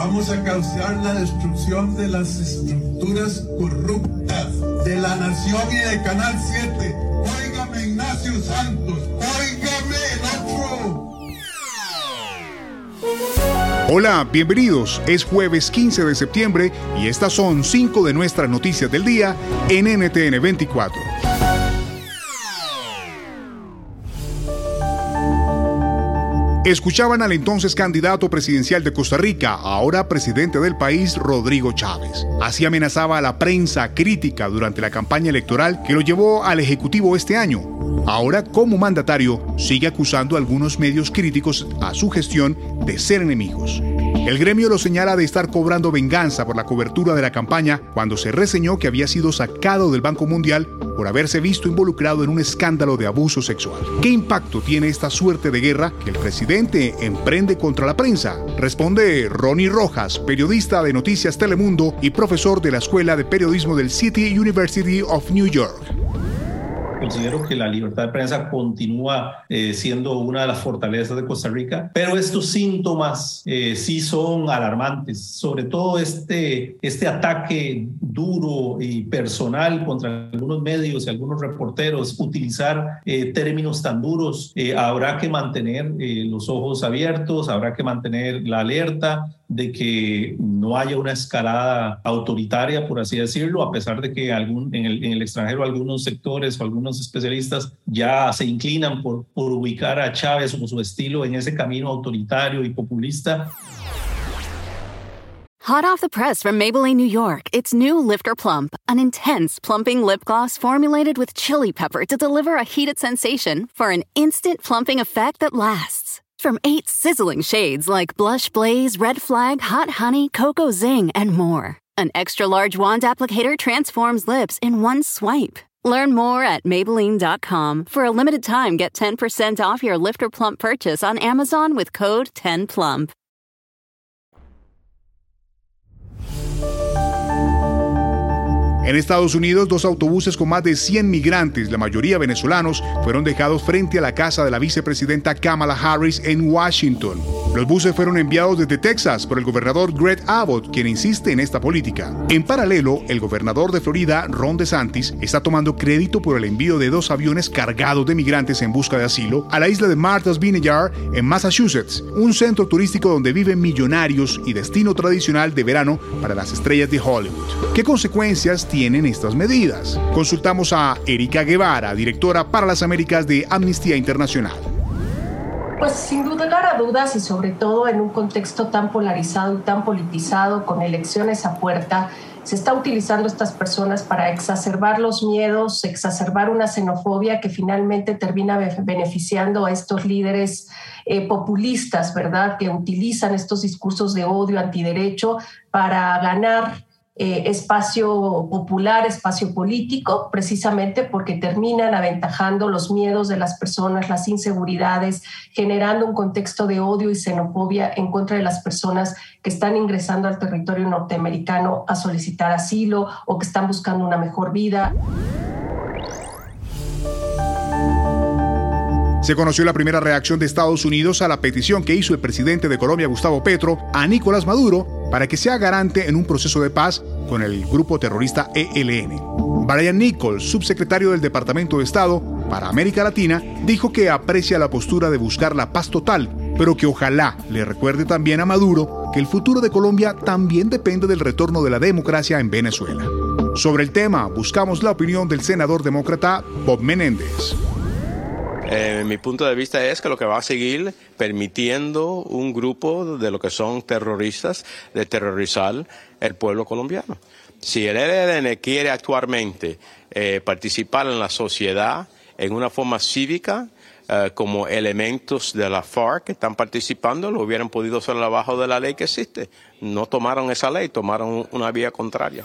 Vamos a causar la destrucción de las estructuras corruptas de la nación y de Canal 7. Óigame Ignacio Santos, óigame el. Hola, bienvenidos. Es jueves 15 de septiembre y estas son cinco de nuestras noticias del día en NTN 24. Escuchaban al entonces candidato presidencial de Costa Rica, ahora presidente del país, Rodrigo Chávez. Así amenazaba a la prensa crítica durante la campaña electoral que lo llevó al Ejecutivo este año. Ahora, como mandatario, sigue acusando a algunos medios críticos a su gestión de ser enemigos. El gremio lo señala de estar cobrando venganza por la cobertura de la campaña cuando se reseñó que había sido sacado del Banco Mundial por haberse visto involucrado en un escándalo de abuso sexual. ¿Qué impacto tiene esta suerte de guerra que el presidente emprende contra la prensa? Responde Ronnie Rojas, periodista de Noticias Telemundo y profesor de la Escuela de Periodismo del City University of New York. Considero que la libertad de prensa continúa eh, siendo una de las fortalezas de Costa Rica, pero estos síntomas eh, sí son alarmantes, sobre todo este, este ataque duro y personal contra algunos medios y algunos reporteros, utilizar eh, términos tan duros, habrá que mantener los ojos abiertos, habrá que mantener la alerta de que no haya una escalada autoritaria, por así decirlo, a pesar de que algún, en, el, en el extranjero algunos sectores o algunos especialistas ya se inclinan por, por ubicar a Chávez o su estilo en ese camino autoritario y populista. Hot off the press from Maybelline, New York, it's new Lifter Plump, an intense plumping lip gloss formulated with chili pepper to deliver a heated sensation for an instant plumping effect that lasts. From eight sizzling shades like Blush Blaze, Red Flag, Hot Honey, Cocoa Zing, and more. An extra large wand applicator transforms lips in one swipe. Learn more at Maybelline.com. For a limited time, get 10% off your Lifter Plump purchase on Amazon with code 10PLUMP. En Estados Unidos, dos autobuses con más de 100 migrantes, la mayoría venezolanos, fueron dejados frente a la casa de la vicepresidenta Kamala Harris en Washington. Los buses fueron enviados desde Texas por el gobernador Greg Abbott, quien insiste en esta política. En paralelo, el gobernador de Florida, Ron DeSantis, está tomando crédito por el envío de dos aviones cargados de migrantes en busca de asilo a la isla de Martha's Vineyard en Massachusetts, un centro turístico donde viven millonarios y destino tradicional de verano para las estrellas de Hollywood. ¿Qué consecuencias tiene tienen estas medidas. Consultamos a Erika Guevara, directora para las Américas de Amnistía Internacional. Pues sin lugar a dudas y sobre todo en un contexto tan polarizado y tan politizado con elecciones a puerta, se está utilizando estas personas para exacerbar los miedos, exacerbar una xenofobia que finalmente termina beneficiando a estos líderes eh, populistas, ¿verdad? Que utilizan estos discursos de odio, antiderecho para ganar eh, espacio popular, espacio político, precisamente porque terminan aventajando los miedos de las personas, las inseguridades, generando un contexto de odio y xenofobia en contra de las personas que están ingresando al territorio norteamericano a solicitar asilo o que están buscando una mejor vida. Se conoció la primera reacción de Estados Unidos a la petición que hizo el presidente de Colombia, Gustavo Petro, a Nicolás Maduro para que sea garante en un proceso de paz con el grupo terrorista ELN. Brian Nichols, subsecretario del Departamento de Estado para América Latina, dijo que aprecia la postura de buscar la paz total, pero que ojalá le recuerde también a Maduro que el futuro de Colombia también depende del retorno de la democracia en Venezuela. Sobre el tema, buscamos la opinión del senador demócrata Bob Menéndez. Eh, mi punto de vista es que lo que va a seguir permitiendo un grupo de lo que son terroristas de terrorizar el pueblo colombiano. Si el ELN quiere actualmente eh, participar en la sociedad en una forma cívica, eh, como elementos de la FARC que están participando, lo hubieran podido hacer abajo de la ley que existe. No tomaron esa ley, tomaron una vía contraria.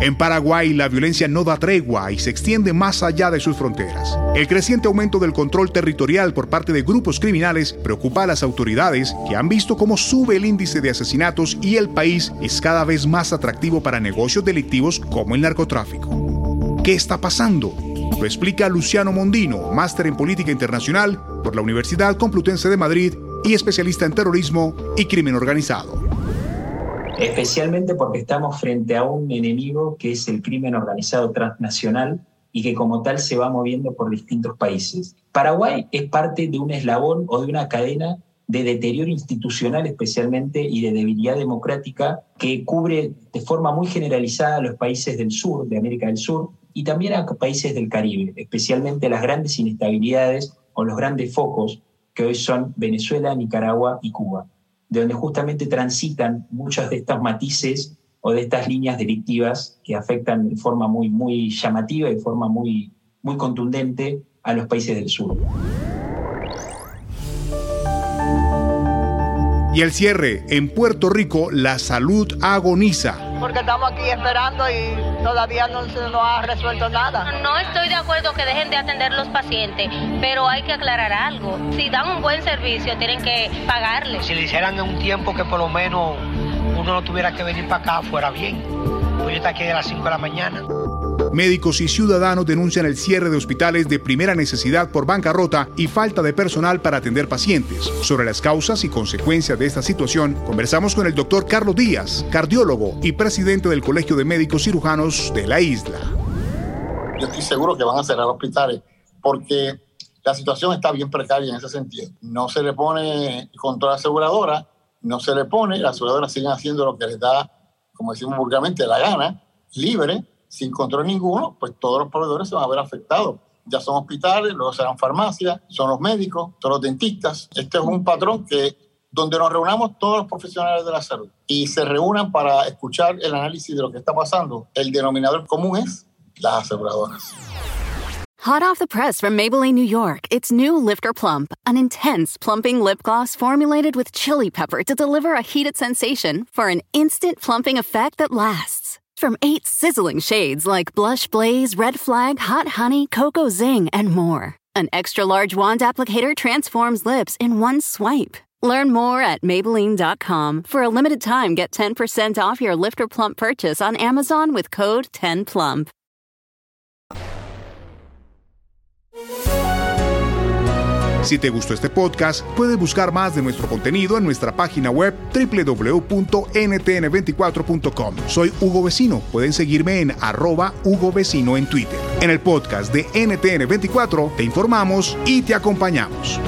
En Paraguay, la violencia no da tregua y se extiende más allá de sus fronteras. El creciente aumento del control territorial por parte de grupos criminales preocupa a las autoridades que han visto cómo sube el índice de asesinatos y el país es cada vez más atractivo para negocios delictivos como el narcotráfico. ¿Qué está pasando? Lo explica Luciano Mondino, máster en política internacional por la Universidad Complutense de Madrid y especialista en terrorismo y crimen organizado especialmente porque estamos frente a un enemigo que es el crimen organizado transnacional y que como tal se va moviendo por distintos países. Paraguay es parte de un eslabón o de una cadena de deterioro institucional especialmente y de debilidad democrática que cubre de forma muy generalizada a los países del sur, de América del Sur, y también a países del Caribe, especialmente las grandes inestabilidades o los grandes focos que hoy son Venezuela, Nicaragua y Cuba de donde justamente transitan muchos de estos matices o de estas líneas delictivas que afectan de forma muy, muy llamativa y de forma muy, muy contundente a los países del sur. Y el cierre, en Puerto Rico la salud agoniza porque estamos aquí esperando y todavía no se nos ha resuelto nada. No estoy de acuerdo que dejen de atender los pacientes, pero hay que aclarar algo. Si dan un buen servicio, tienen que pagarle. Si le hicieran en un tiempo que por lo menos uno no tuviera que venir para acá, fuera bien. Pues yo estoy aquí a las 5 de la mañana. Médicos y ciudadanos denuncian el cierre de hospitales de primera necesidad por bancarrota y falta de personal para atender pacientes. Sobre las causas y consecuencias de esta situación, conversamos con el doctor Carlos Díaz, cardiólogo y presidente del Colegio de Médicos Cirujanos de la isla. Yo estoy seguro que van a cerrar hospitales porque la situación está bien precaria en ese sentido. No se le pone control aseguradora, no se le pone, las aseguradoras siguen haciendo lo que les da, como decimos vulgarmente, la gana, libre, sin control ninguno, pues todos los proveedores se van a ver afectados. Ya son hospitales, luego serán farmacias, son los médicos, son los dentistas. Este es un patrón que donde nos reunamos todos los profesionales de la salud y se reúnan para escuchar el análisis de lo que está pasando. El denominador común es las aseguradoras. Hot off the press from Maybelline, New York, it's new Lifter Plump, an intense plumping lip gloss formulated with chili pepper to deliver a heated sensation for an instant plumping effect that lasts. From eight sizzling shades like Blush Blaze, Red Flag, Hot Honey, Cocoa Zing, and more. An extra large wand applicator transforms lips in one swipe. Learn more at Maybelline.com. For a limited time, get 10% off your Lifter Plump purchase on Amazon with code 10PLUMP. Si te gustó este podcast, puedes buscar más de nuestro contenido en nuestra página web www.ntn24.com. Soy Hugo Vecino. Pueden seguirme en arroba Hugo Vecino en Twitter. En el podcast de NTN24 te informamos y te acompañamos.